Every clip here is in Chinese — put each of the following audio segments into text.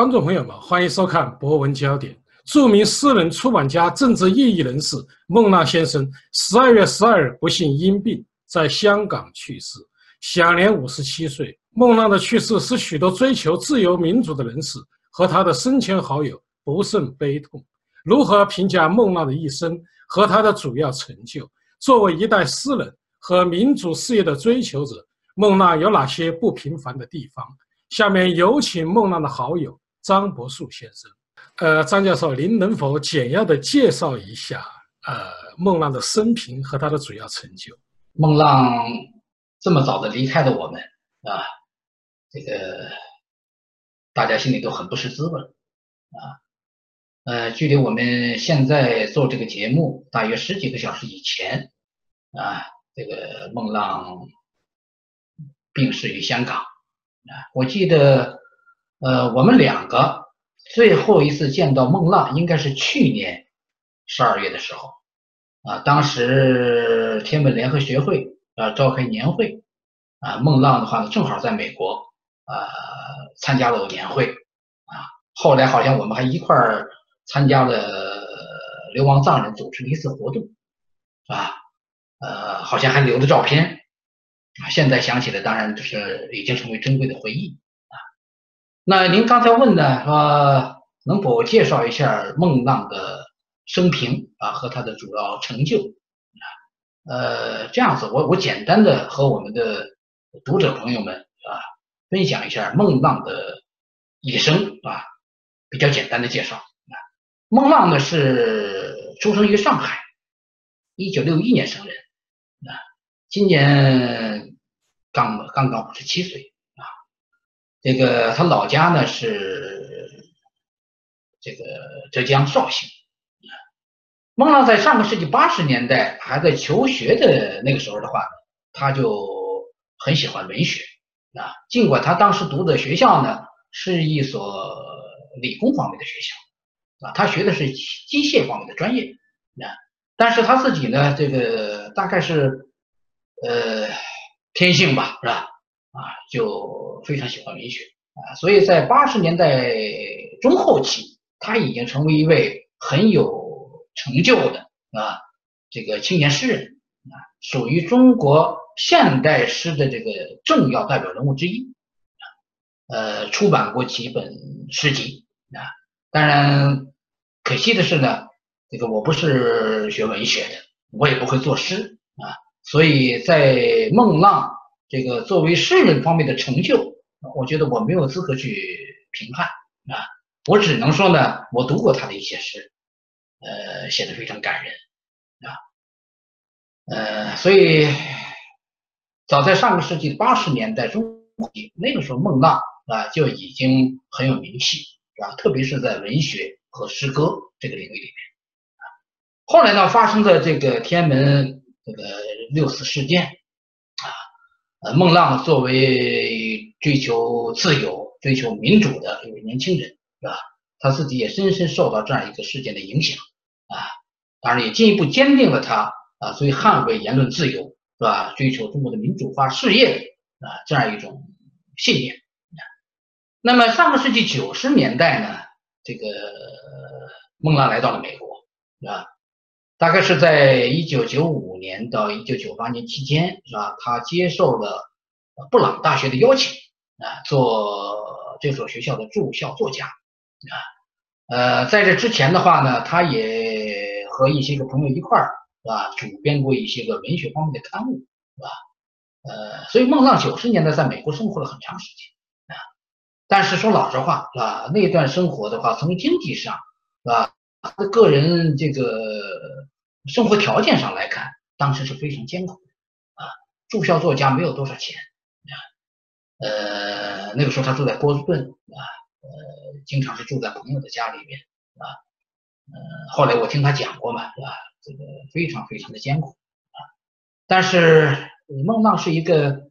观众朋友们，欢迎收看《博文焦点》。著名诗人、出版家、政治异议人士孟浪先生，十二月十二日不幸因病在香港去世，享年五十七岁。孟浪的去世使许多追求自由民主的人士和他的生前好友不胜悲痛。如何评价孟浪的一生和他的主要成就？作为一代诗人和民主事业的追求者，孟浪有哪些不平凡的地方？下面有请孟浪的好友张伯树先生。呃，张教授，您能否简要的介绍一下呃孟浪的生平和他的主要成就？孟浪这么早的离开了我们啊，这个大家心里都很不是滋味啊。呃，距离我们现在做这个节目大约十几个小时以前啊，这个孟浪病逝于香港。啊，我记得，呃，我们两个最后一次见到孟浪应该是去年十二月的时候，啊，当时天文联合学会啊召开年会，啊，孟浪的话呢正好在美国啊参加了年会，啊，后来好像我们还一块儿参加了流亡藏人组织的一次活动，是吧？呃，好像还留了照片。现在想起来，当然就是已经成为珍贵的回忆。那您刚才问呢，说能否介绍一下孟浪的生平啊和他的主要成就啊？呃，这样子，我我简单的和我们的读者朋友们啊分享一下孟浪的一生啊，比较简单的介绍啊。孟浪呢是出生于上海，一九六一年生人啊，今年。刚刚刚五十七岁，这个他老家呢是这个浙江绍兴。孟浪在上个世纪八十年代还在求学的那个时候的话，他就很喜欢文学啊。尽管他当时读的学校呢是一所理工方面的学校啊，他学的是机械方面的专业啊，但是他自己呢这个大概是呃。天性吧，是吧？啊，就非常喜欢文学啊，所以在八十年代中后期，他已经成为一位很有成就的啊这个青年诗人啊，属于中国现代诗的这个重要代表人物之一啊。呃，出版过几本诗集啊。当然，可惜的是呢，这个我不是学文学的，我也不会作诗啊。所以在孟浪这个作为诗人方面的成就，我觉得我没有资格去评判啊，我只能说呢，我读过他的一些诗，呃，写的非常感人啊，呃，所以早在上个世纪八十年代中期，那个时候孟浪啊就已经很有名气，是吧？特别是在文学和诗歌这个领域里面啊，后来呢，发生的这个天安门这个。六四事件，呃，孟浪作为追求自由、追求民主的一位年轻人，是吧？他自己也深深受到这样一个事件的影响啊，当然也进一步坚定了他啊，所以捍卫言论自由，是吧？追求中国的民主化事业啊，这样一种信念。那么上个世纪九十年代呢，这个孟浪来到了美国，是吧？大概是在一九九五年到一九九八年期间，是吧？他接受了布朗大学的邀请啊，做这所学校的驻校作家啊。呃，在这之前的话呢，他也和一些个朋友一块儿，是吧？主编过一些个文学方面的刊物，是吧？呃，所以孟浪九十年代在美国生活了很长时间啊。但是说老实话，是吧？那段生活的话，从经济上，是吧？他的个人这个。生活条件上来看，当时是非常艰苦的啊。住校作家没有多少钱啊，呃，那个时候他住在波士顿啊，呃，经常是住在朋友的家里面啊，呃，后来我听他讲过嘛，是吧？这个非常非常的艰苦啊。但是孟浪是一个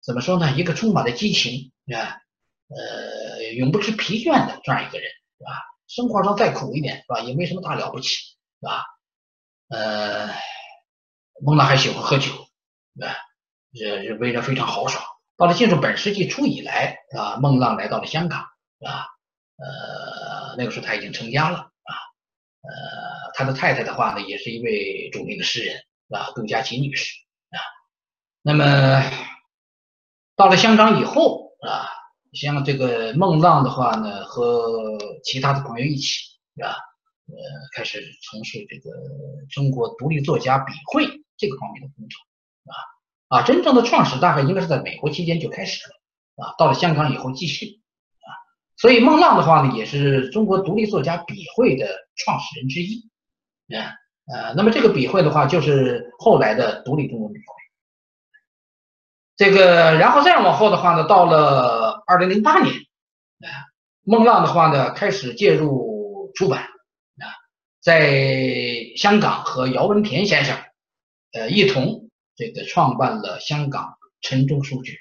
怎么说呢？一个充满了激情啊，呃，永不知疲倦的这样一个人，是吧？生活上再苦一点，是吧？也没什么大了不起，是吧？呃，孟浪还喜欢喝酒，啊，这为人非常豪爽。到了进入本世纪初以来，啊，孟浪来到了香港，啊，呃，那个时候他已经成家了啊，呃，他的太太的话呢，也是一位著名的诗人啊，杜佳琪女士啊。那么到了香港以后啊，像这个孟浪的话呢，和其他的朋友一起啊，呃，开始从事这个中国独立作家笔会这个方面的工作啊啊，真正的创始大概应该是在美国期间就开始了啊，到了香港以后继续。啊所以孟浪的话呢，也是中国独立作家笔会的创始人之一，啊呃，那么这个笔会的话，就是后来的独立中文笔会。这个然后再往后的话呢，到了二零零八年，啊，孟浪的话呢，开始介入出版，在香港和姚文田先生，呃，一同这个创办了香港陈忠书局，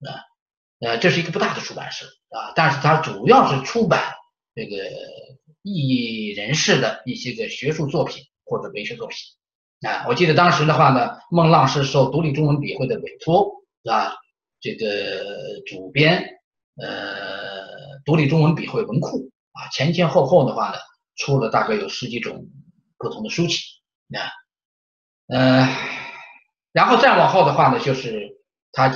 啊。呃，这是一个不大的出版社啊，但是它主要是出版这个异议人士的一些个学术作品或者文学作品啊。我记得当时的话呢，孟浪是受独立中文笔会的委托啊，这个主编呃独立中文笔会文库啊，前前后后的话呢，出了大概有十几种不同的书籍啊，呃，然后再往后的话呢，就是他。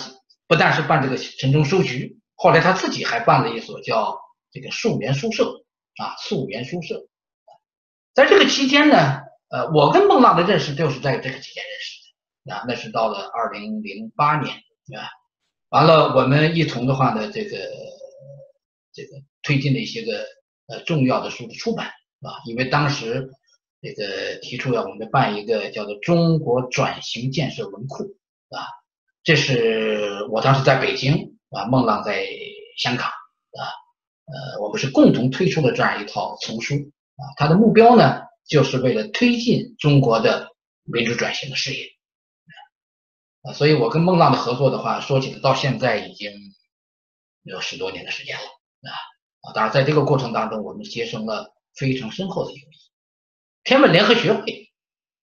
不但是办这个城中书局，后来他自己还办了一所叫这个溯源书社啊，溯源书社。在这个期间呢，呃，我跟孟浪的认识就是在这个期间认识的啊，那是到了二零零八年啊，完了我们一同的话呢，这个这个推进了一些个呃重要的书的出版啊，因为当时这个提出要我们办一个叫做中国转型建设文库啊。这是我当时在北京啊，孟浪在香港啊，呃，我们是共同推出了这样一套丛书啊，它的目标呢，就是为了推进中国的民主转型的事业啊，所以我跟孟浪的合作的话，说起来到现在已经有十多年的时间了啊啊，当然在这个过程当中，我们结成了非常深厚的友谊。天文联合学会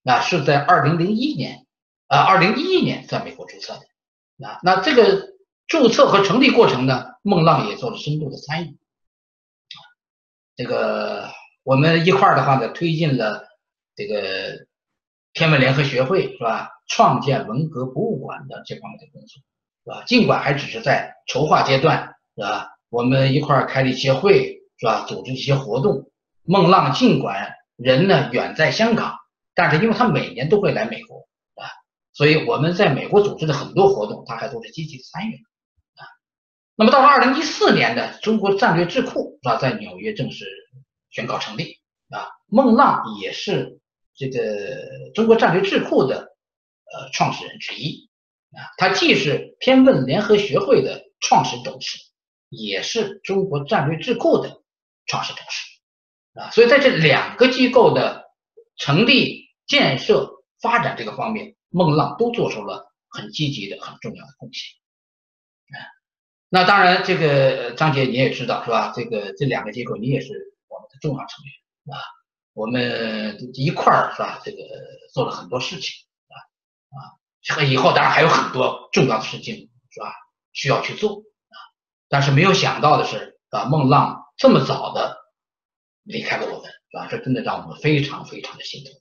啊，是在二零零一年啊，二零一一年在美国注册的。那那这个注册和成立过程呢，孟浪也做了深度的参与。这个我们一块儿的话呢，推进了这个天文联合学会是吧？创建文革博物馆的这方面的工作是吧？尽管还只是在筹划阶段是吧？我们一块儿开了一些会是吧？组织一些活动。孟浪尽管人呢远在香港，但是因为他每年都会来美国啊。所以我们在美国组织的很多活动，他还都是积极参与啊。那么到了二零一四年的中国战略智库啊，在纽约正式宣告成立啊。孟浪也是这个中国战略智库的呃创始人之一啊。他既是天问联合学会的创始董事，也是中国战略智库的创始董事啊。所以在这两个机构的成立、建设、发展这个方面。孟浪都做出了很积极的、很重要的贡献，啊，那当然，这个张杰你也知道是吧？这个这两个机构你也是我们的重要成员啊，我们一块儿是吧？这个做了很多事情啊啊，以后当然还有很多重要的事情是吧？需要去做啊，但是没有想到的是啊，孟浪这么早的离开了我们是吧？这真的让我们非常非常的心疼。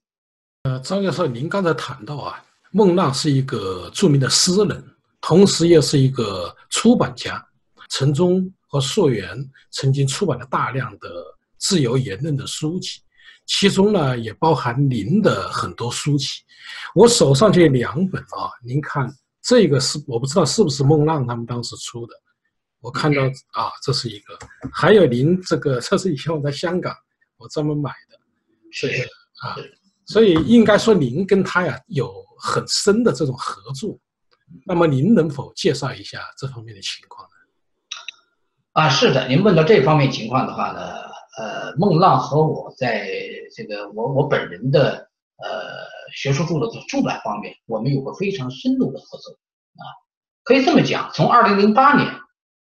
呃，张教授，您刚才谈到啊。孟浪是一个著名的诗人，同时也是一个出版家。陈忠和溯源曾经出版了大量的自由言论的书籍，其中呢也包含您的很多书籍。我手上这两本啊，您看这个是我不知道是不是孟浪他们当时出的。我看到啊，这是一个，还有您这个，这是以前我在香港我专门买的，是啊，所以应该说您跟他呀有。很深的这种合作，那么您能否介绍一下这方面的情况呢？啊，是的，您问到这方面情况的话呢，呃，孟浪和我在这个我我本人的呃学术著作的出版方面，我们有个非常深度的合作啊，可以这么讲，从二零零八年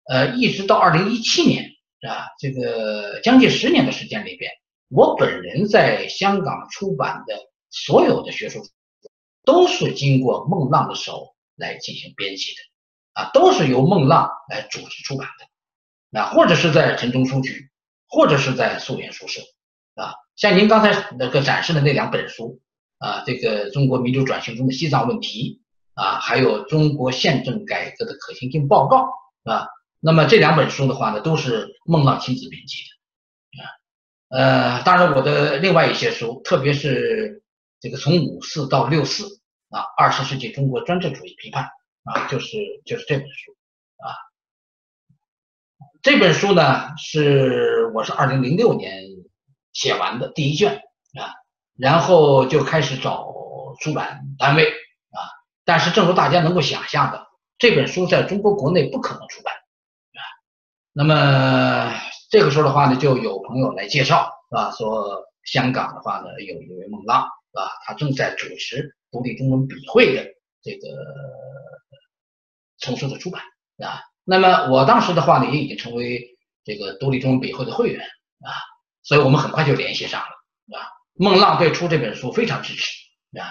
呃一直到二零一七年啊，这个将近十年的时间里边，我本人在香港出版的所有的学术。都是经过孟浪的手来进行编辑的，啊，都是由孟浪来主持出版的，啊，或者是在陈中书局，或者是在苏联书社，啊，像您刚才那个展示的那两本书，啊，这个中国民主转型中的西藏问题，啊，还有中国宪政改革的可行性报告，啊，那么这两本书的话呢，都是孟浪亲自编辑的，啊，呃，当然我的另外一些书，特别是这个从五四到六四，啊，二十世纪中国专制主义批判，啊，就是就是这本书，啊。这本书呢，是我是二零零六年写完的第一卷啊，然后就开始找出版单位啊，但是正如大家能够想象的，这本书在中国国内不可能出版。那么这个时候的话呢，就有朋友来介绍是吧？说香港的话呢，有一位孟浪是吧？他正在主持独立中文笔会的这个丛书的出版啊。那么我当时的话呢，也已经成为这个独立中文笔会的会员啊，所以我们很快就联系上了啊。孟浪对出这本书非常支持啊，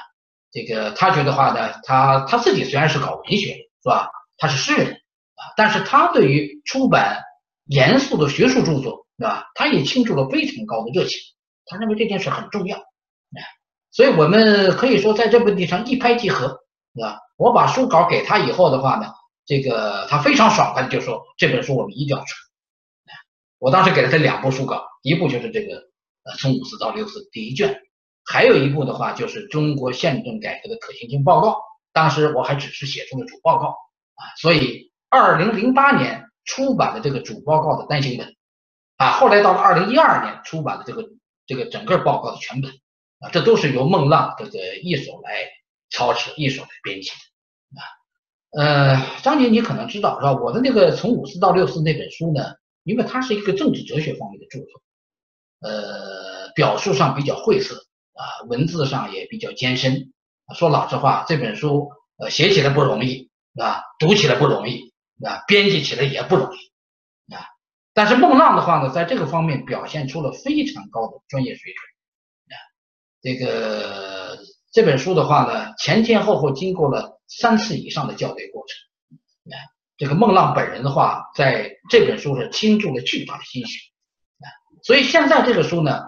这个他觉得话呢，他他自己虽然是搞文学是吧，他是诗人啊，但是他对于出版严肃的学术著作是吧，他也倾注了非常高的热情，他认为这件事很重要啊，所以我们可以说在这问题上一拍即合是吧？我把书稿给他以后的话呢。这个他非常爽快的就说这本书我们一定要出，我当时给了他两部书稿，一部就是这个呃从五四到六四第一卷，还有一部的话就是中国宪政改革的可行性报告，当时我还只是写出了主报告啊，所以二零零八年出版的这个主报告的单行本啊，后来到了二零一二年出版的这个这个整个报告的全本啊，这都是由孟浪这个一手来操持，一手来编辑的啊。呃，张姐，你可能知道是吧？我的那个从五四到六四那本书呢，因为它是一个政治哲学方面的著作，呃，表述上比较晦涩啊，文字上也比较艰深。说老实话，这本书呃写起来不容易啊，读起来不容易啊，编辑起来也不容易啊。但是孟浪的话呢，在这个方面表现出了非常高的专业水准啊。这个这本书的话呢，前前后后经过了。三次以上的校对过程，啊，这个孟浪本人的话，在这本书是倾注了巨大的心血，啊，所以现在这个书呢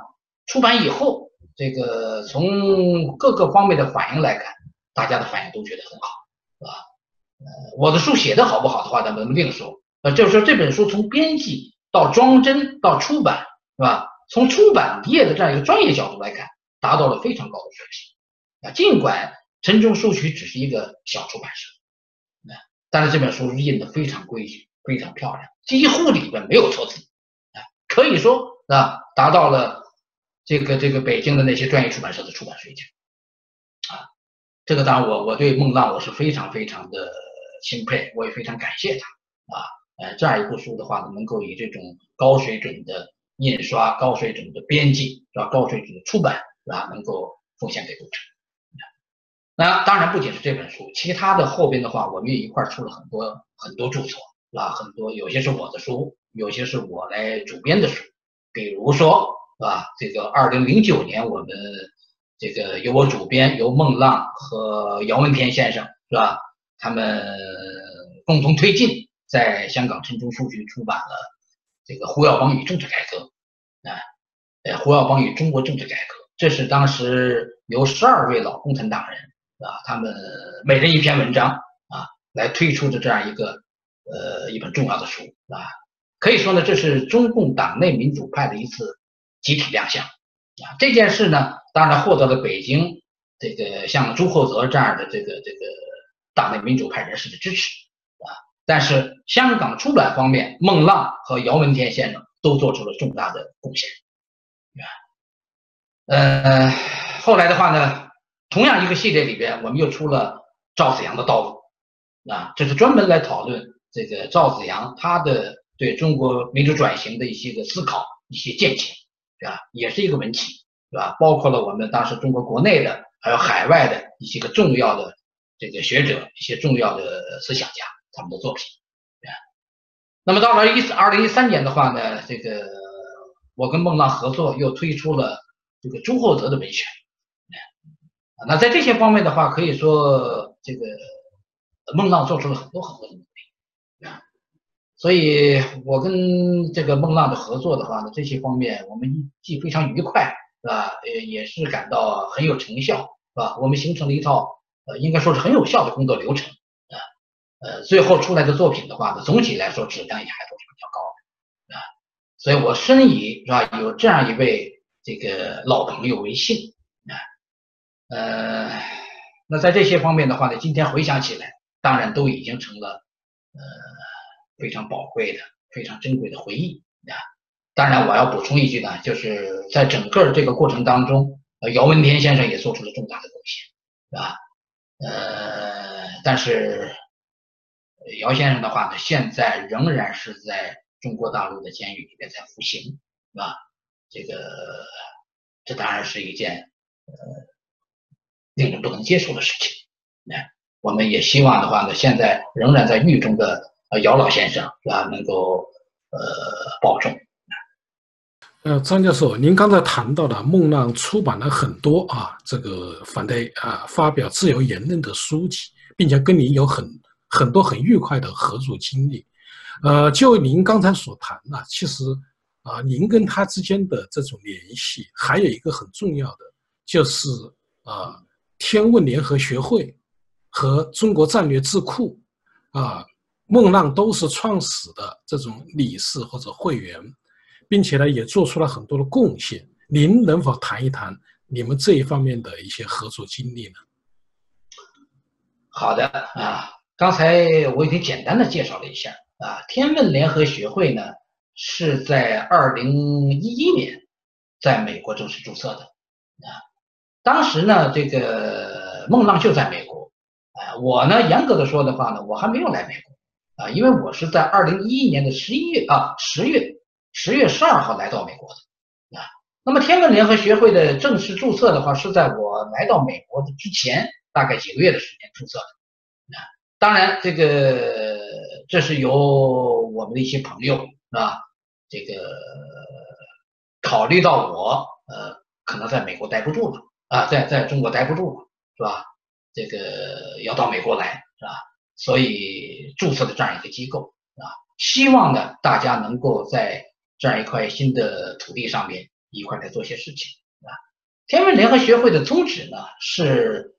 出版以后，这个从各个方面的反应来看，大家的反应都觉得很好，是吧？我的书写的好不好的话，咱们另说，呃，就是说这本书从编辑到装帧到出版，是吧？从出版业的这样一个专业角度来看，达到了非常高的水平，啊，尽管。陈中书局只是一个小出版社，啊，但是这本书印的非常规矩，非常漂亮，几乎里边没有错字，啊，可以说啊，达到了这个这个北京的那些专业出版社的出版水准，啊，这个当然我我对孟浪我是非常非常的钦佩，我也非常感谢他，啊，呃，这样一部书的话呢，能够以这种高水准的印刷、高水准的编辑是吧，高水准的出版是吧，能够奉献给读者。那当然不仅是这本书，其他的后边的话，我们也一块出了很多很多著作，是吧？很多有些是我的书，有些是我来主编的书。比如说，是吧？这个二零零九年，我们这个由我主编，由孟浪和姚文田先生，是吧？他们共同推进，在香港陈忠书局出版了这个《胡耀邦与政治改革》啊，呃，《胡耀邦与中国政治改革》，这是当时由十二位老共产党人。啊，他们每人一篇文章啊，来推出的这样一个呃一本重要的书啊，可以说呢，这是中共党内民主派的一次集体亮相啊。这件事呢，当然获得了北京这个像朱厚泽这样的这个这个党内民主派人士的支持啊。但是香港出版方面，孟浪和姚文天先生都做出了重大的贡献啊。呃，后来的话呢？同样一个系列里边，我们又出了赵子阳的道路，啊，这是专门来讨论这个赵子阳他的对中国民主转型的一些个思考、一些见解，是吧？也是一个文企，是吧？包括了我们当时中国国内的，还有海外的一些个重要的这个学者、一些重要的思想家他们的作品，那么到了一二零一三年的话呢，这个我跟孟浪合作又推出了这个朱厚泽的文选。那在这些方面的话，可以说这个孟浪做出了很多很多的努力啊。所以我跟这个孟浪的合作的话呢，这些方面我们既非常愉快，是吧？呃，也是感到很有成效，是吧？我们形成了一套呃，应该说是很有效的工作流程啊。呃，最后出来的作品的话呢，总体来说质量也还都是比较高的啊。所以我深以是吧，有这样一位这个老朋友为幸啊。呃，那在这些方面的话呢，今天回想起来，当然都已经成了呃。非常宝贵的、非常珍贵的回忆啊！当然，我要补充一句呢，就是在整个这个过程当中，呃，姚文天先生也做出了重大的贡献，是吧？呃，但是姚先生的话呢，现在仍然是在中国大陆的监狱里面在服刑，是吧？这个这当然是一件呃令人不能接受的事情。那我们也希望的话呢，现在仍然在狱中的。姚老先生是吧？能够呃保重。呃，张教授，您刚才谈到了孟浪出版了很多啊，这个反对啊发表自由言论的书籍，并且跟您有很很多很愉快的合作经历。呃，就您刚才所谈的，其实啊，您跟他之间的这种联系，还有一个很重要的，就是啊，天问联合学会和中国战略智库啊。孟浪都是创始的这种理事或者会员，并且呢也做出了很多的贡献。您能否谈一谈你们这一方面的一些合作经历呢？好的啊，刚才我已经简单的介绍了一下啊。天问联合学会呢是在二零一一年在美国正式注册的啊。当时呢这个孟浪就在美国啊，我呢严格的说的话呢，我还没有来美国。啊，因为我是在二零一一年的十一月啊，十月十月十二号来到美国的啊。那么天文联合学会的正式注册的话，是在我来到美国的之前大概几个月的时间注册的啊。当然，这个这是由我们的一些朋友啊，这个考虑到我呃可能在美国待不住了啊，在在中国待不住了是吧？这个要到美国来是吧？所以注册的这样一个机构啊，希望呢大家能够在这样一块新的土地上面一块来做些事情啊。天文联合学会的宗旨呢是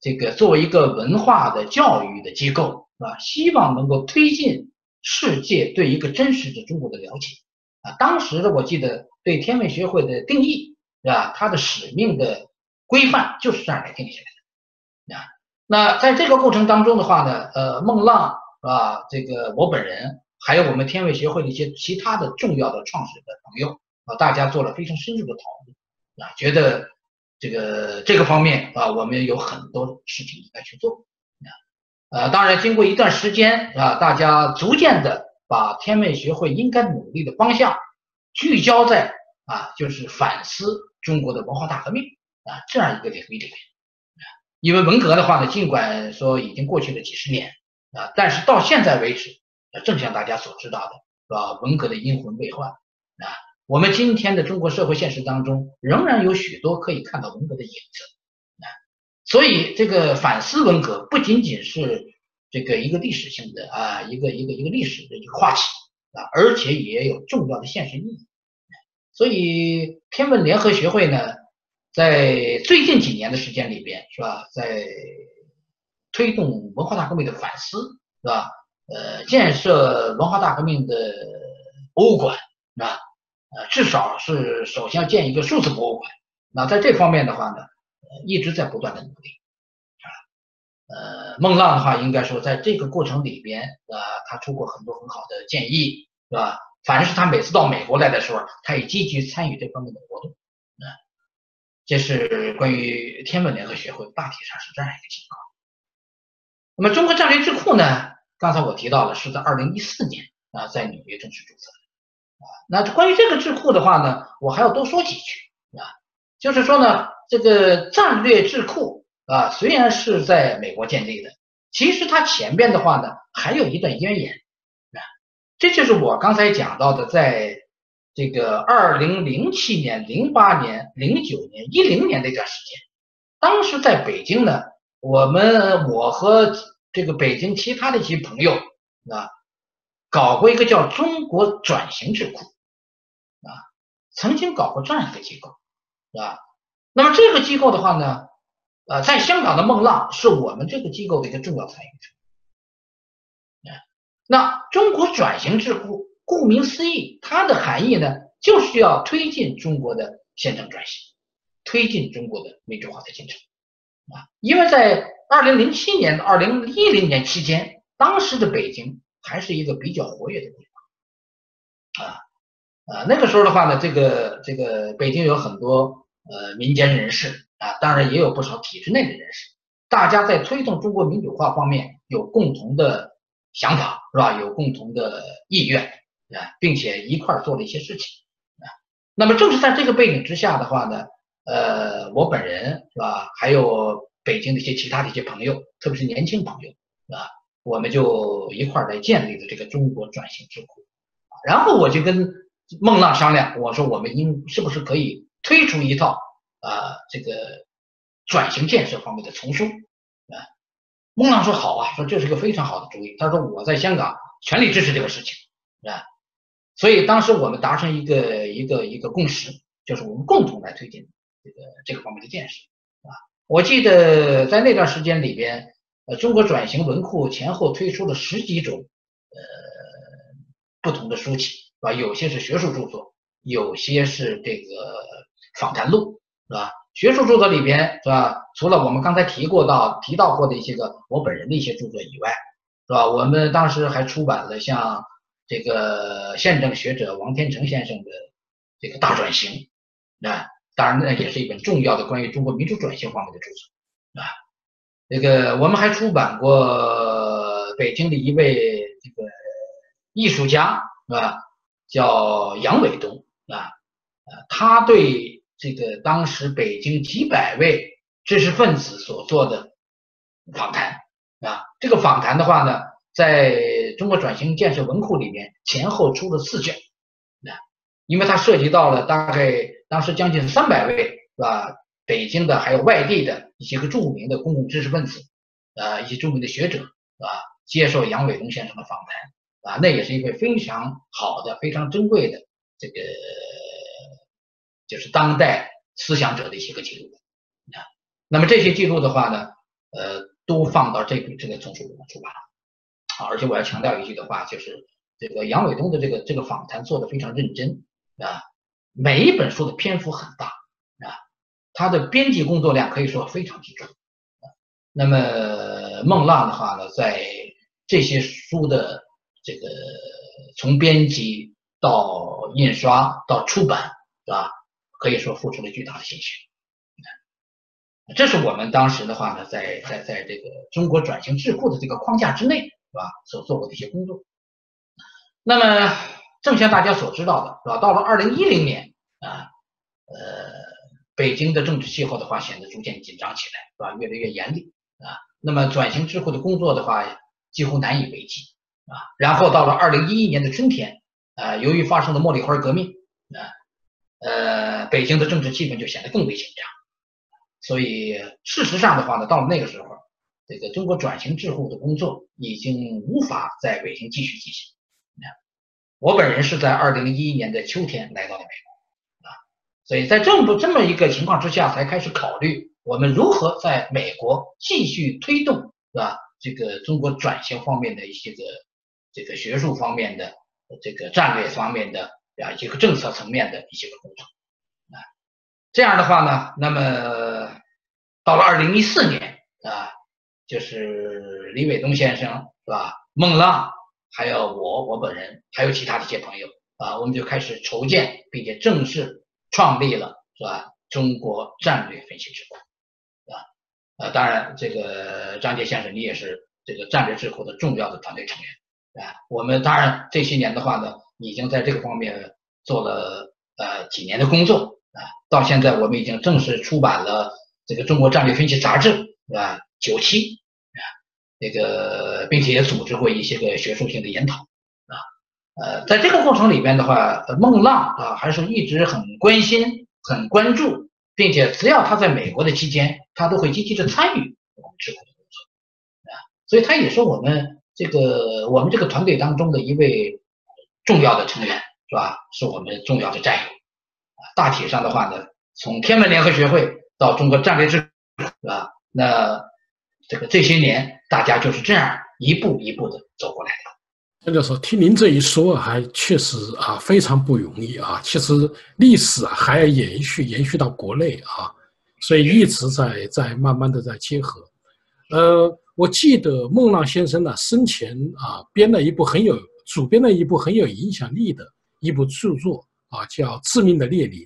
这个作为一个文化的教育的机构啊，希望能够推进世界对一个真实的中国的了解啊。当时的我记得对天文学会的定义是吧，它的使命的规范就是这样来定下来的啊。那在这个过程当中的话呢，呃，孟浪啊，这个我本人，还有我们天卫协会的一些其他的重要的创始的朋友啊，大家做了非常深入的讨论啊，觉得这个这个方面啊，我们有很多事情应该去做啊。呃，当然经过一段时间啊，大家逐渐的把天卫学会应该努力的方向聚焦在啊，就是反思中国的文化大革命啊这样一个领域里面。因为文革的话呢，尽管说已经过去了几十年啊，但是到现在为止，正像大家所知道的，是吧？文革的阴魂未换啊。我们今天的中国社会现实当中，仍然有许多可以看到文革的影子啊。所以，这个反思文革不仅仅是这个一个历史性的啊，一个一个一个历史的一个话题啊，而且也有重要的现实意义。所以，天文联合学会呢？在最近几年的时间里边，是吧？在推动文化大革命的反思，是吧？呃，建设文化大革命的博物馆，是吧？呃，至少是首先要建一个数字博物馆。那在这方面的话呢，一直在不断的努力，啊，呃，孟浪的话，应该说在这个过程里边，啊，他出过很多很好的建议，是吧？反正是他每次到美国来的时候，他也积极参与这方面的活动，啊。这是关于天文联合学会大体上是这样一个情况。那么中国战略智库呢？刚才我提到了是在二零一四年啊，在纽约正式注册的啊。那关于这个智库的话呢，我还要多说几句啊。就是说呢，这个战略智库啊，虽然是在美国建立的，其实它前边的话呢，还有一段渊源啊。这就是我刚才讲到的，在。这个二零零七年、零八年、零九年、一零年那段时间，当时在北京呢，我们我和这个北京其他的一些朋友啊，搞过一个叫中国转型智库，啊，曾经搞过这样一个机构，是吧？那么这个机构的话呢，呃，在香港的孟浪是我们这个机构的一个重要参与者，啊，那中国转型智库，顾名思义，它的含义呢，就是要推进中国的宪政转型，推进中国的民主化的进程，啊因为在二零零七年到、二零一零年期间，当时的北京。还是一个比较活跃的地方，啊啊，那个时候的话呢，这个这个北京有很多呃民间人士啊，当然也有不少体制内的人士，大家在推动中国民主化方面有共同的想法，是吧？有共同的意愿啊，并且一块做了一些事情啊。那么正是在这个背景之下的话呢，呃，我本人是吧，还有北京的一些其他的一些朋友，特别是年轻朋友，是吧？我们就一块儿来建立的这个中国转型智库，然后我就跟孟浪商量，我说我们应是不是可以推出一套啊这个转型建设方面的丛书啊？孟浪说好啊，说这是个非常好的主意。他说我在香港全力支持这个事情啊，所以当时我们达成一个一个一个共识，就是我们共同来推进这个这个方面的建设啊。我记得在那段时间里边。呃，中国转型文库前后推出了十几种呃不同的书籍，是吧？有些是学术著作，有些是这个访谈录，是吧？学术著作里边，是吧？除了我们刚才提过到提到过的一些个我本人的一些著作以外，是吧？我们当时还出版了像这个宪政学者王天成先生的这个大转型，啊，当然呢也是一本重要的关于中国民主转型方面的著作，啊。这个我们还出版过北京的一位这个艺术家，是吧？叫杨伟东，啊，他对这个当时北京几百位知识分子所做的访谈，啊，这个访谈的话呢，在中国转型建设文库里面前后出了四卷，啊，因为它涉及到了大概当时将近三百位，是吧？北京的还有外地的一些个著名的公共知识分子，啊，一些著名的学者，啊，接受杨伟东先生的访谈，啊，那也是一位非常好的、非常珍贵的这个，就是当代思想者的一些个记录，啊，那么这些记录的话呢，呃，都放到这个这个丛书里面出版了，啊，而且我要强调一句的话，就是这个杨伟东的这个这个访谈做的非常认真，啊，每一本书的篇幅很大。他的编辑工作量可以说非常之重，那么孟浪的话呢，在这些书的这个从编辑到印刷到出版，是吧？可以说付出了巨大的心血。这是我们当时的话呢，在在在这个中国转型智库的这个框架之内，是吧？所做过的一些工作。那么正像大家所知道的，是吧？到了二零一零年啊，呃。北京的政治气候的话，显得逐渐紧张起来，是吧？越来越严厉啊。那么转型之后的工作的话，几乎难以为继啊。然后到了二零一一年的春天，啊，由于发生了茉莉花革命啊，呃，北京的政治气氛就显得更为紧张。所以事实上的话呢，到了那个时候，这个中国转型之后的工作已经无法在北京继续进行啊。我本人是在二零一一年的秋天来到了美国啊。所以在这么这么一个情况之下，才开始考虑我们如何在美国继续推动，是吧？这个中国转型方面的一些个这个学术方面的、这个战略方面的啊一个政策层面的一些个工作啊。这样的话呢，那么到了二零一四年啊，就是李伟东先生是吧？孟浪，还有我我本人，还有其他的一些朋友啊，我们就开始筹建并且正式。创立了是吧？中国战略分析智库，啊？呃，当然，这个张杰先生，你也是这个战略智库的重要的团队成员，啊，我们当然这些年的话呢，已经在这个方面做了呃几年的工作啊，到现在我们已经正式出版了这个《中国战略分析杂志》，是吧？九期啊，这个并且也组织过一些个学术性的研讨。啊呃，在这个过程里边的话，孟浪啊，还是一直很关心、很关注，并且只要他在美国的期间，他都会积极的参与我们智库的工作，啊，所以他也是我们这个我们这个团队当中的一位重要的成员，是吧？是我们重要的战友。大体上的话呢，从天文联合学会到中国战略智是吧？那这个这些年大家就是这样一步一步的走过来的。那个时候听您这一说，还确实啊非常不容易啊。其实历史啊还要延续，延续到国内啊，所以一直在在慢慢的在结合。呃，我记得孟浪先生呢生前啊编了一部很有主编了一部很有影响力的一部著作啊，叫《致命的列宁》。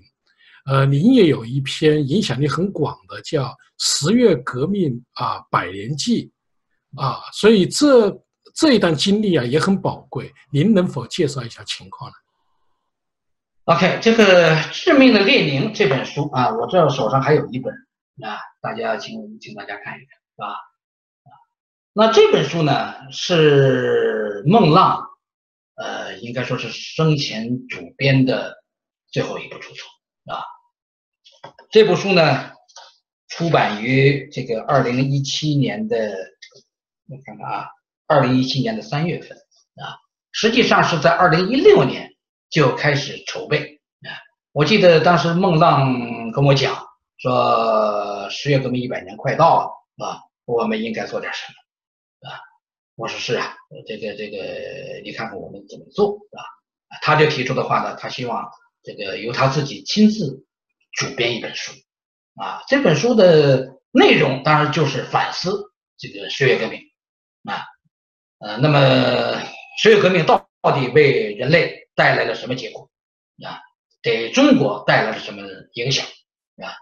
呃，您也有一篇影响力很广的叫《十月革命啊百年记》啊，所以这。这一段经历啊也很宝贵，您能否介绍一下情况呢？OK，这个《致命的列宁》这本书啊，我这手上还有一本啊，大家请请大家看一看，是吧？啊，那这本书呢是孟浪，呃，应该说是生前主编的最后一部著作啊。这部书呢出版于这个二零一七年的，我看看啊。二零一七年的三月份啊，实际上是在二零一六年就开始筹备啊。我记得当时孟浪跟我讲说，十月革命一百年快到了啊，我们应该做点什么啊。我说是啊，这个这个，你看看我们怎么做啊？他就提出的话呢，他希望这个由他自己亲自主编一本书啊。这本书的内容当然就是反思这个十月革命啊。呃，那么十月革命到底为人类带来了什么结果啊？给中国带来了什么影响啊？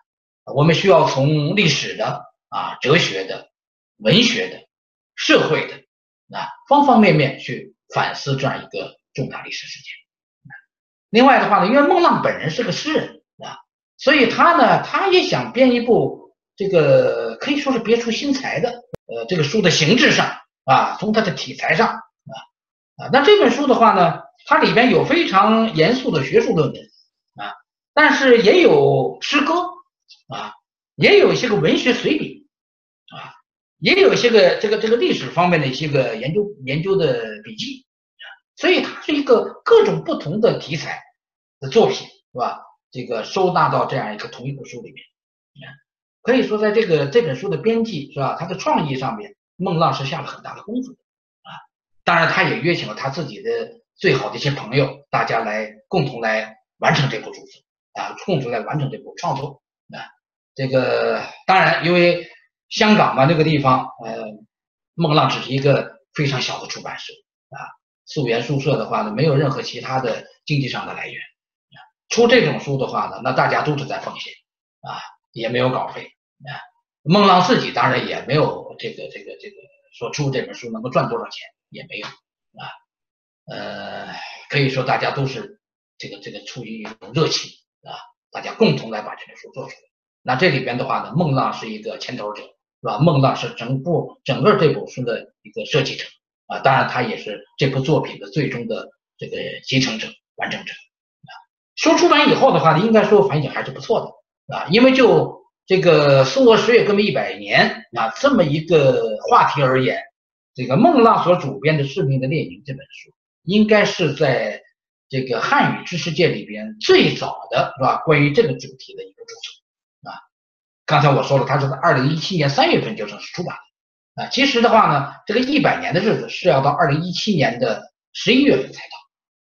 我们需要从历史的啊、哲学的、文学的、社会的啊方方面面去反思这样一个重大历史事件。另外的话呢，因为孟浪本人是个诗人啊，所以他呢，他也想编一部这个可以说是别出心裁的呃这个书的形制上。啊，从它的题材上啊啊，那这本书的话呢，它里边有非常严肃的学术论文啊，但是也有诗歌啊，也有一些个文学随笔啊，也有一些个这个这个历史方面的一些个研究研究的笔记，所以它是一个各种不同的题材的作品是吧？这个收纳到这样一个同一部书里面，可以说在这个这本书的编辑是吧？它的创意上面。孟浪是下了很大的功夫的啊，当然他也约请了他自己的最好的一些朋友，大家来共同来完成这部著作啊，共同来完成这部创作啊。这个当然，因为香港嘛那个地方，呃，孟浪只是一个非常小的出版社啊，素颜书社的话呢，没有任何其他的经济上的来源，出这种书的话呢，那大家都是在奉献啊，也没有稿费啊。孟浪自己当然也没有这个这个这个说出这本书能够赚多少钱也没有啊，呃，可以说大家都是这个这个出于一种热情啊，大家共同来把这本书做出来。那这里边的话呢，孟浪是一个牵头者，是吧？孟浪是整部整个这本书的一个设计者啊，当然他也是这部作品的最终的这个集成者、完成者啊。书出版以后的话呢，应该说反响还是不错的啊，因为就。这个苏俄十月革命一百年啊，这么一个话题而言，这个孟浪所主编的《致命的列宁》这本书，应该是在这个汉语知识界里边最早的是吧？关于这个主题的一个著作啊。刚才我说了，它是在二零一七年三月份就正式出版的啊。其实的话呢，这个一百年的日子是要到二零一七年的十一月份才到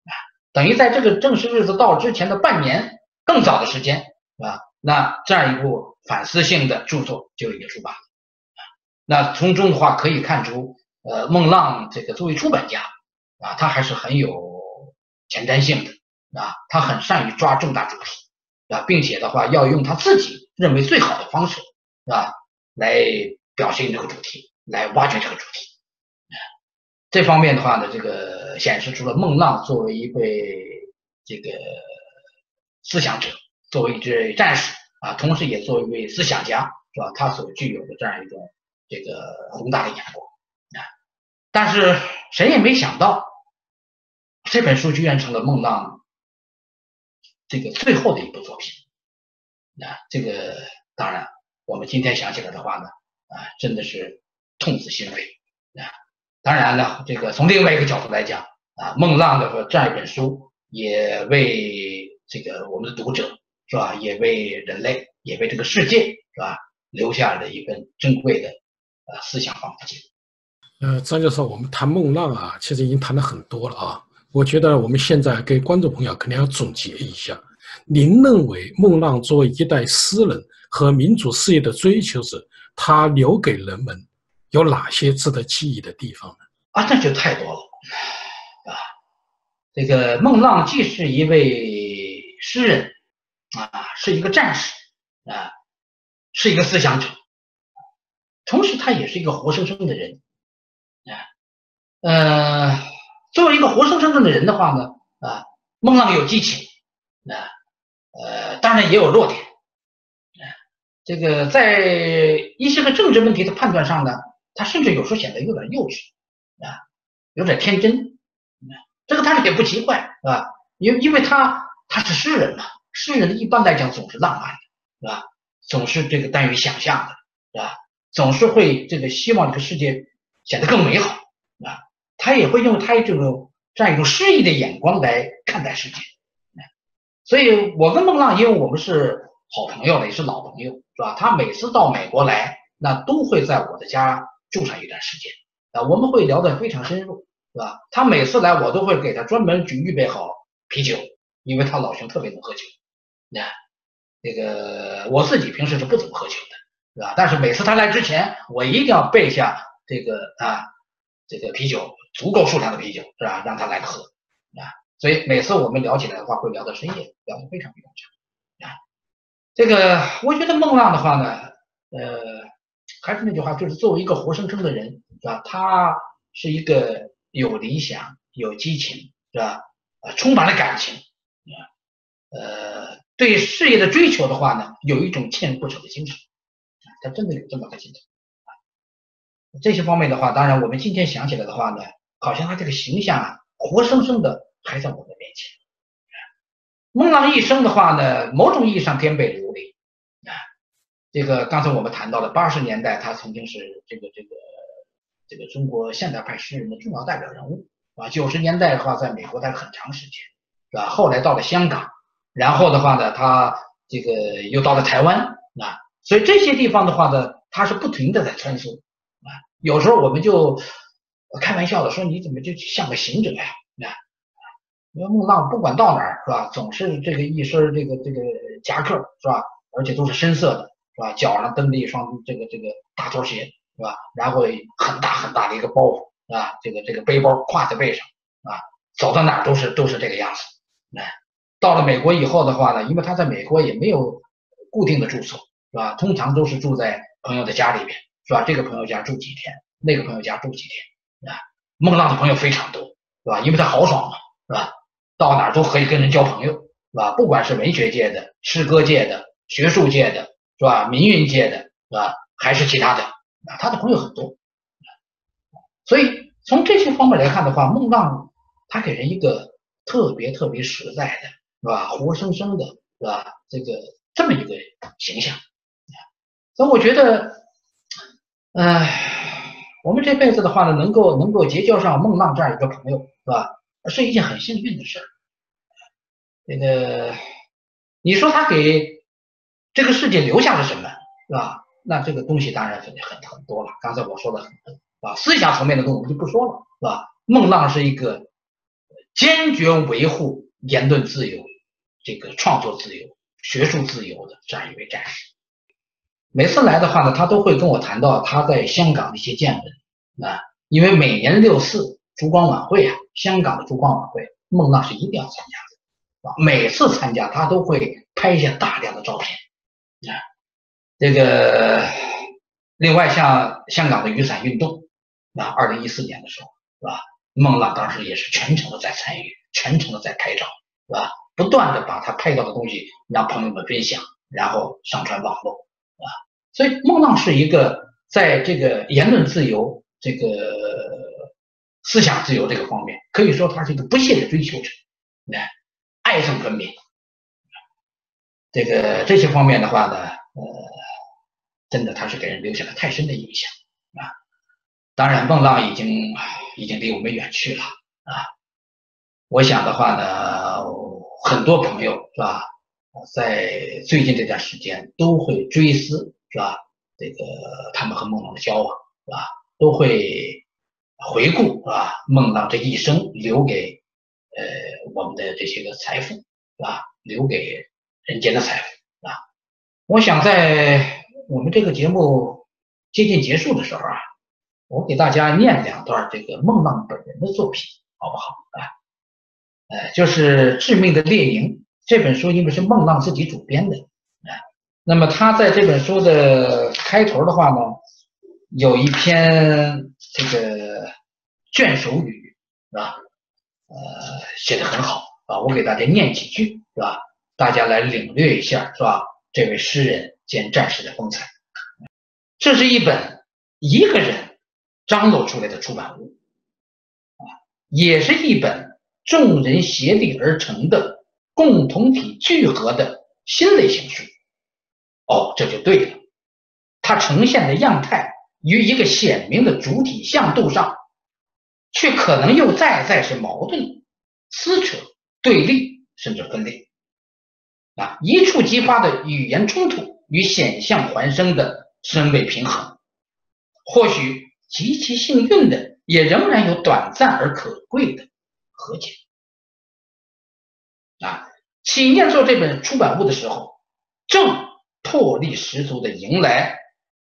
啊，等于在这个正式日子到之前的半年更早的时间，啊？那这样一部。反思性的著作就已经出版了啊，那从中的话可以看出，呃，孟浪这个作为出版家啊，他还是很有前瞻性的啊，他很善于抓重大主题啊，并且的话要用他自己认为最好的方式啊来表现这个主题，来挖掘这个主题，这方面的话呢，这个显示出了孟浪作为一位这个思想者，作为一支战士。啊，同时也作为一位思想家，是吧？他所具有的这样一种这个宏大的眼光啊，但是谁也没想到，这本书居然成了孟浪这个最后的一部作品啊！这个当然，我们今天想起来的话呢，啊，真的是痛自心扉啊！当然了，这个从另外一个角度来讲啊，孟浪的这样一本书，也为这个我们的读者是吧，也为人类，也为这个世界是吧，留下了一份珍贵的呃思想方法记。呃，张教授，我们谈孟浪啊，其实已经谈了很多了啊。我觉得我们现在给观众朋友肯定要总结一下。您认为孟浪作为一代诗人和民主事业的追求者，他留给人们有哪些值得记忆的地方呢？啊，那就太多了啊！这个孟浪既是一位诗人啊，是一个战士啊，是一个思想者，同时他也是一个活生生的人啊。呃，作为一个活生生的人的话呢，啊，孟浪有激情啊。呃，当然也有弱点，啊，这个在一些个政治问题的判断上呢，他甚至有时候显得有点幼稚，啊，有点天真，这个当然也不奇怪，是吧？因因为他他是诗人嘛，诗人一般来讲总是浪漫的，是吧？总是这个耽于想象的，是吧？总是会这个希望这个世界显得更美好，啊，他也会用他这种这样一种诗意的眼光来看待世界。所以，我跟孟浪，因为我们是好朋友了，也是老朋友，是吧？他每次到美国来，那都会在我的家住上一段时间，啊，我们会聊得非常深入，是吧？他每次来，我都会给他专门去预备好啤酒，因为他老兄特别能喝酒，那这个我自己平时是不怎么喝酒的，是吧？但是每次他来之前，我一定要备下这个啊，这个啤酒，足够数量的啤酒，是吧？让他来喝，啊。所以每次我们聊起来的话，会聊到深夜，聊得非常非常长啊。这个我觉得孟浪的话呢，呃，还是那句话，就是作为一个活生生的人，是吧？他是一个有理想、有激情，是吧？呃，充满了感情啊，呃，对事业的追求的话呢，有一种锲而不舍的精神啊，他真的有这么个精神啊。这些方面的话，当然我们今天想起来的话呢，好像他这个形象啊，活生生的。还在我们面前。孟浪一生的话呢，某种意义上颠沛流离。这个刚才我们谈到的八十年代，他曾经是这个这个这个中国现代派诗人的重要代表人物啊。九十年代的话，在美国待了很长时间，是吧？后来到了香港，然后的话呢，他这个又到了台湾啊。所以这些地方的话呢，他是不停的在穿梭啊。有时候我们就开玩笑的说，你怎么就像个行者呀？啊。因为孟浪不管到哪儿是吧，总是这个一身这个这个夹克是吧，而且都是深色的，是吧？脚上蹬着一双这个这个大拖鞋是吧？然后很大很大的一个包袱啊？这个这个背包挎在背上啊，走到哪都是都是这个样子。哎，到了美国以后的话呢，因为他在美国也没有固定的住所是吧？通常都是住在朋友的家里边是吧？这个朋友家住几天，那个朋友家住几天啊？孟浪的朋友非常多是吧？因为他豪爽嘛是吧？到哪都可以跟人交朋友，是吧？不管是文学界的、诗歌界的、学术界的，是吧？民运界的，是吧？还是其他的啊？他的朋友很多，所以从这些方面来看的话，孟浪他给人一个特别特别实在的，是吧？活生生的，是吧？这个这么一个形象，所以我觉得，哎，我们这辈子的话呢，能够能够结交上孟浪这样一个朋友，是吧？是一件很幸运的事儿，这个你说他给这个世界留下了什么，是吧？那这个东西当然很很很多了。刚才我说的很多，是吧？思想层面的东西我们就不说了，是吧？孟浪是一个坚决维护言论自由、这个创作自由、学术自由的这样一位战士。每次来的话呢，他都会跟我谈到他在香港的一些见闻啊，因为每年六四。烛光晚会啊，香港的烛光晚会，孟浪是一定要参加的，啊，每次参加他都会拍下大量的照片，啊这个另外像香港的雨伞运动，啊，二零一四年的时候，是吧？孟浪当时也是全程的在参与，全程的在拍照，是吧？不断的把他拍到的东西让朋友们分享，然后上传网络，啊，所以孟浪是一个在这个言论自由这个。思想自由这个方面，可以说他是一个不懈的追求者，哎，爱憎分明。这个这些方面的话呢，呃，真的他是给人留下了太深的印象啊。当然，孟浪已经已经离我们远去了啊。我想的话呢，很多朋友是吧，在最近这段时间都会追思是吧？这个他们和孟浪的交往是吧？都会回顾是吧？孟浪这一生留给呃我们的这些个财富是吧？留给人间的财富啊。我想在我们这个节目接近结束的时候啊，我给大家念两段这个孟浪本人的作品，好不好啊？呃，就是《致命的猎鹰》这本书，因为是孟浪自己主编的啊。那么他在这本书的开头的话呢，有一篇这个卷首语，是吧？呃，写的很好啊，我给大家念几句，是吧？大家来领略一下，是吧？这位诗人兼战士的风采。这是一本一个人张罗出来的出版物啊，也是一本。众人协力而成的共同体聚合的新类型书，哦，这就对了。它呈现的样态与一个鲜明的主体向度上，却可能又再再是矛盾、撕扯、对立，甚至分裂。啊，一触即发的语言冲突与险象环生的身位平衡，或许极其幸运的，也仍然有短暂而可贵的。和解啊！起念做这本出版物的时候，正魄力十足的迎来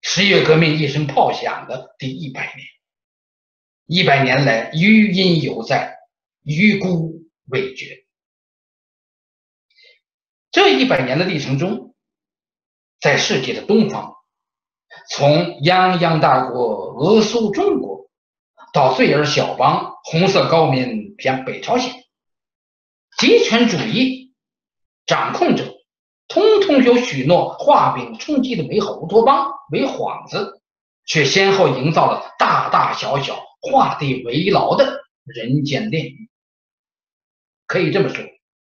十月革命一声炮响的第一百年。一百年来余音犹在，余辜未绝。这一百年的历程中，在世界的东方，从泱泱大国俄苏中国。到最尔小邦，红色高棉偏北朝鲜，集权主义掌控者通通有许诺画饼充饥的美好乌托邦为幌子，却先后营造了大大小小画地为牢的人间炼狱。可以这么说，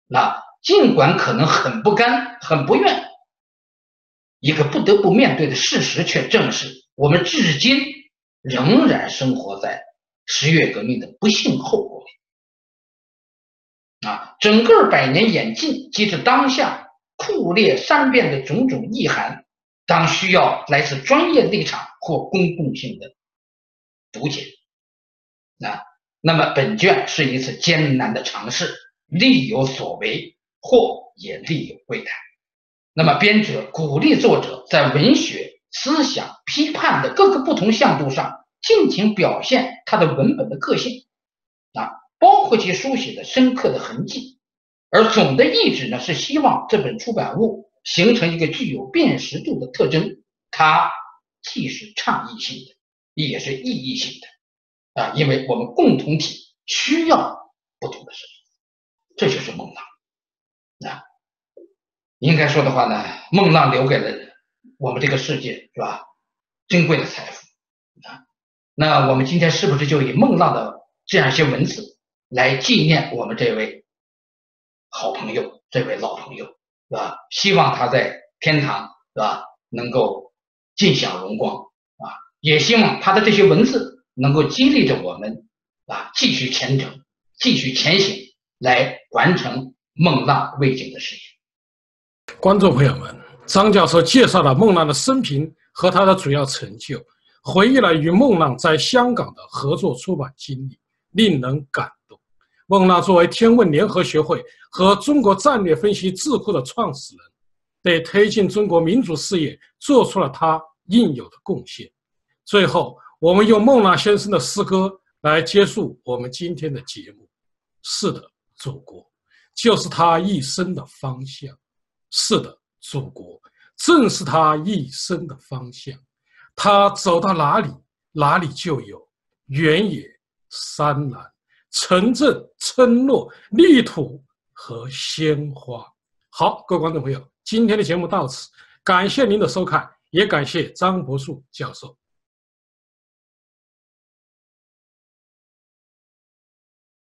那尽管可能很不甘、很不愿，一个不得不面对的事实，却正是我们至今。仍然生活在十月革命的不幸后果里啊！整个百年演进及至当下酷烈善变的种种意涵，当需要来自专业立场或公共性的读解。啊那么本卷是一次艰难的尝试，力有所为，或也力有未逮。那么编者鼓励作者在文学。思想批判的各个不同向度上，尽情表现他的文本的个性啊，包括其书写的深刻的痕迹。而总的意志呢，是希望这本出版物形成一个具有辨识度的特征。它既是倡议性的，也是意义性的啊，因为我们共同体需要不同的声音。这就是孟浪啊。应该说的话呢，孟浪留给了。我们这个世界是吧？珍贵的财富啊！那我们今天是不是就以孟浪的这样一些文字来纪念我们这位好朋友、这位老朋友，是吧？希望他在天堂是吧，能够尽享荣光啊！也希望他的这些文字能够激励着我们啊，继续前程，继续前行，来完成孟浪未竟的事业。观众朋友们。张教授介绍了孟浪的生平和他的主要成就，回忆了与孟浪在香港的合作出版经历，令人感动。孟浪作为天问联合学会和中国战略分析智库的创始人，对推进中国民主事业做出了他应有的贡献。最后，我们用孟浪先生的诗歌来结束我们今天的节目。是的，祖国就是他一生的方向。是的。祖国正是他一生的方向，他走到哪里，哪里就有原野、山峦、城镇、村落、绿土和鲜花。好，各位观众朋友，今天的节目到此，感谢您的收看，也感谢张博树教授。